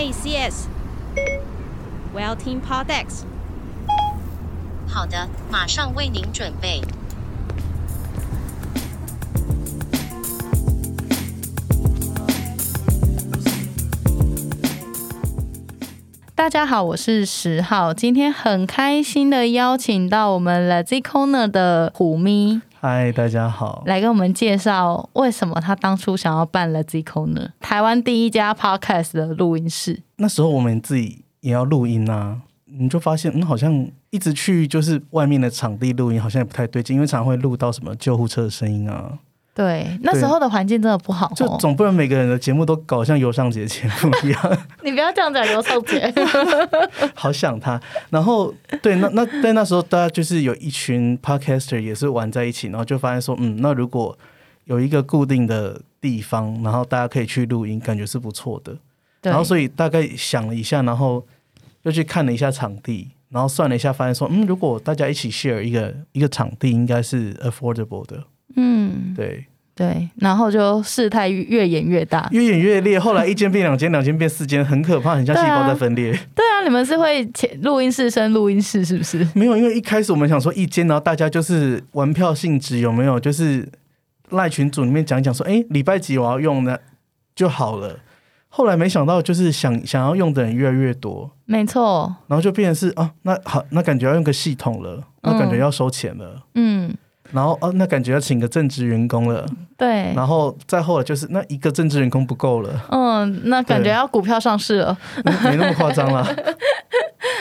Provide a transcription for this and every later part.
Hey CS，我要听 Podex。好的，马上为您准备。大家好，我是十号，今天很开心的邀请到我们 Lazy Corner 的虎咪。嗨，大家好，来跟我们介绍为什么他当初想要办 Lazy Corner，台湾第一家 Podcast 的录音室。那时候我们自己也要录音啊，你就发现，嗯，好像一直去就是外面的场地录音，好像也不太对劲，因为常常会录到什么救护车的声音啊。对，那时候的环境真的不好，就总不能每个人的节目都搞像尤尚杰节目一样。你不要这样讲尤尚杰，好想他。然后对，那那在那时候，大家就是有一群 podcaster 也是玩在一起，然后就发现说，嗯，那如果有一个固定的地方，然后大家可以去录音，感觉是不错的。然后所以大概想了一下，然后又去看了一下场地，然后算了一下，发现说，嗯，如果大家一起 share 一个一个场地，应该是 affordable 的。嗯，对对，然后就事态越演越大，越演越烈。后来一间变两间，两间变四间，很可怕，很像细胞在分裂。对啊，对啊，你们是会录音室升录音室是不是？没有，因为一开始我们想说一间，然后大家就是玩票性质，有没有？就是赖群组里面讲讲说，哎，礼拜几我要用的就好了。后来没想到，就是想想要用的人越来越多，没错。然后就变成是啊，那好，那感觉要用个系统了，那感觉要收钱了，嗯。嗯然后哦，那感觉要请个正职员工了。对。然后再后来就是那一个正职员工不够了。嗯，那感觉要股票上市了。没那么夸张了。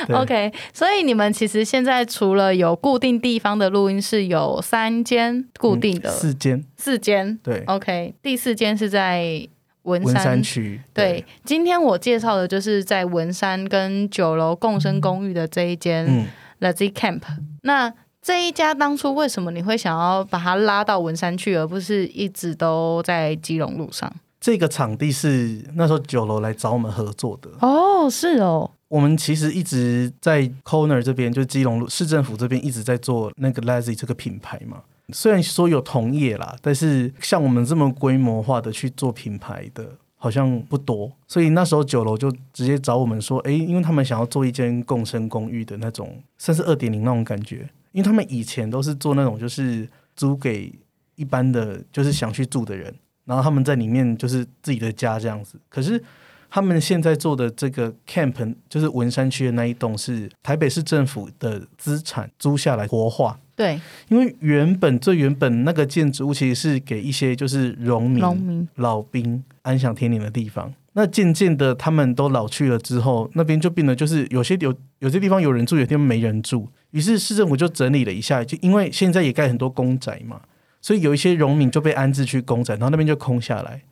OK，所以你们其实现在除了有固定地方的录音室有三间固定的，嗯、四间，四间。对。OK，第四间是在文山，区。对。对，今天我介绍的就是在文山跟九楼共生公寓的这一间 Lazy Camp。那这一家当初为什么你会想要把它拉到文山去，而不是一直都在基隆路上？这个场地是那时候酒楼来找我们合作的哦，是哦。我们其实一直在 Corner 这边，就基隆路市政府这边一直在做那个 Lazy 这个品牌嘛。虽然说有同业啦，但是像我们这么规模化的去做品牌的，好像不多。所以那时候酒楼就直接找我们说，哎，因为他们想要做一间共生公寓的那种，算是二点零那种感觉。因为他们以前都是做那种，就是租给一般的，就是想去住的人，然后他们在里面就是自己的家这样子。可是他们现在做的这个 camp，就是文山区的那一栋，是台北市政府的资产租下来活化。对，因为原本最原本那个建筑物其实是给一些就是农民、农民老兵安享天年的地方。那渐渐的他们都老去了之后，那边就变得就是有些有有些地方有人住，有些地方没人住。于是市政府就整理了一下，就因为现在也盖很多公宅嘛，所以有一些荣民就被安置去公宅，然后那边就空下来，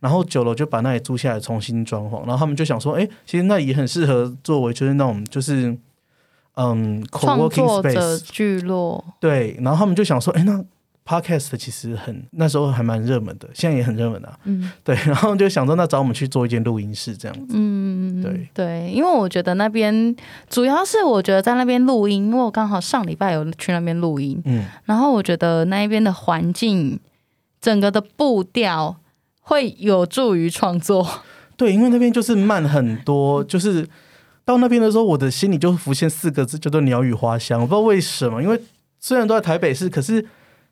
然后九楼就把那里租下来重新装潢，然后他们就想说，哎，其实那里也很适合作为就是那种就是嗯，co-working space 聚落，对，然后他们就想说，哎，那。Podcast 其实很那时候还蛮热门的，现在也很热门啊。嗯，对，然后就想说，那找我们去做一间录音室这样子。嗯，对对，因为我觉得那边主要是我觉得在那边录音，因为我刚好上礼拜有去那边录音。嗯，然后我觉得那一边的环境，整个的步调会有助于创作。对，因为那边就是慢很多，就是到那边的时候，我的心里就浮现四个字，叫做鸟语花香。我不知道为什么，因为虽然都在台北市，可是。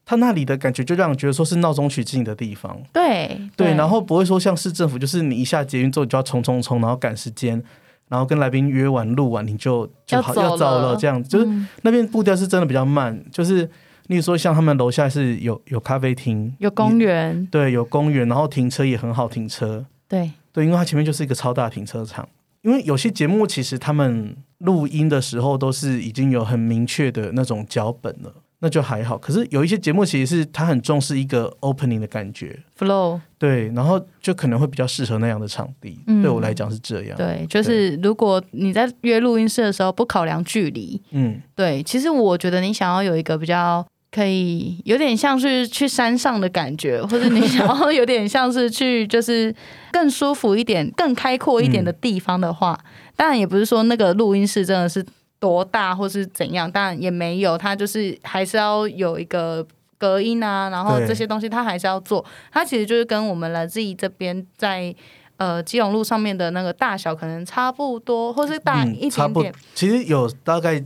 他那里的感觉就让人觉得说是闹中取静的地方，对对，对，然后不会说像市政府，就是你一下捷运之后你就要冲冲冲，然后赶时间，然后跟来宾约完录完你就就好要走，要走了，这样子，就是那边步调是真的比较慢，就是例如说像他们楼下是有有咖啡厅，有公园，对，有公园，然后停车也很好停车，对。对，因为它前面就是一个超大停车场，因为有些节目其实他们录音的时候都是已经有很明确的那种脚本了。那就还好，可是有一些节目其实是他很重视一个 opening 的感觉，flow，对，然后就可能会比较适合那样的场地。嗯、对我来讲是这样。对，就是如果你在约录音室的时候不考量距离，嗯，对，其实我觉得你想要有一个比较可以有点像是去山上的感觉，或者你想要有点像是去就是更舒服一点、更开阔一点的地方的话，嗯、当然也不是说那个录音室真的是。多大或是怎样，当然也没有，它就是还是要有一个隔音啊，然后这些东西它还是要做。它其实就是跟我们 Lazy 这边在呃基隆路上面的那个大小可能差不多，或是大一点点。其实有大概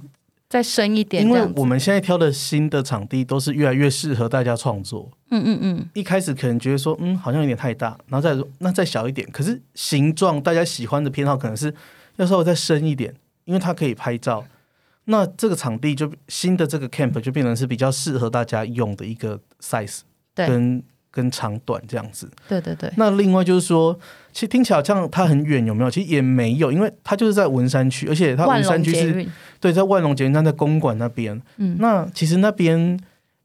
再深一点，因为我们现在挑的新的场地都是越来越适合大家创作。嗯嗯嗯。一开始可能觉得说，嗯，好像有点太大，然后再说那再小一点。可是形状大家喜欢的偏好可能是要稍微再深一点，因为它可以拍照。那这个场地就新的这个 camp 就变成是比较适合大家用的一个 size，跟跟长短这样子。对对对。那另外就是说，其实听起来好像它很远，有没有？其实也没有，因为它就是在文山区，而且它文山区是，对，在万隆捷运站在公馆那边。嗯。那其实那边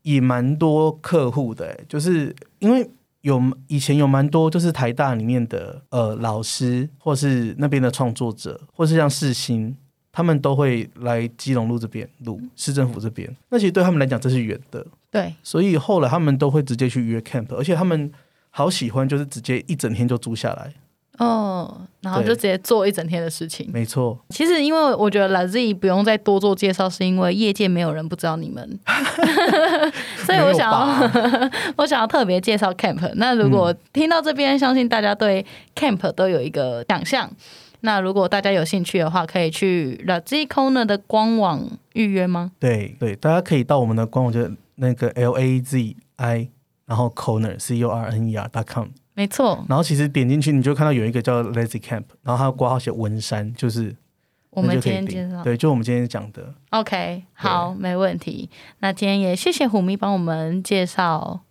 也蛮多客户的，就是因为有以前有蛮多就是台大里面的呃老师，或是那边的创作者，或是像世新。他们都会来基隆路这边路市政府这边，那其实对他们来讲这是远的，对，所以后来他们都会直接去约 camp，而且他们好喜欢就是直接一整天就租下来，哦，然后就直接做一整天的事情，没错。其实因为我觉得 Lazy 不用再多做介绍，是因为业界没有人不知道你们，所以我想要 我想要特别介绍 camp。那如果听到这边，相信大家对 camp 都有一个想象。那如果大家有兴趣的话，可以去 Lazy Corner 的官网预约吗？对对，大家可以到我们的官网，就那个 L A Z I，然后 Corner C U R N E R dot com。没错。然后其实点进去，你就看到有一个叫 Lazy Camp，然后它挂号写文山，就是我们今天介绍。对，就我们今天讲的。OK，好，没问题。那今天也谢谢虎咪帮我们介绍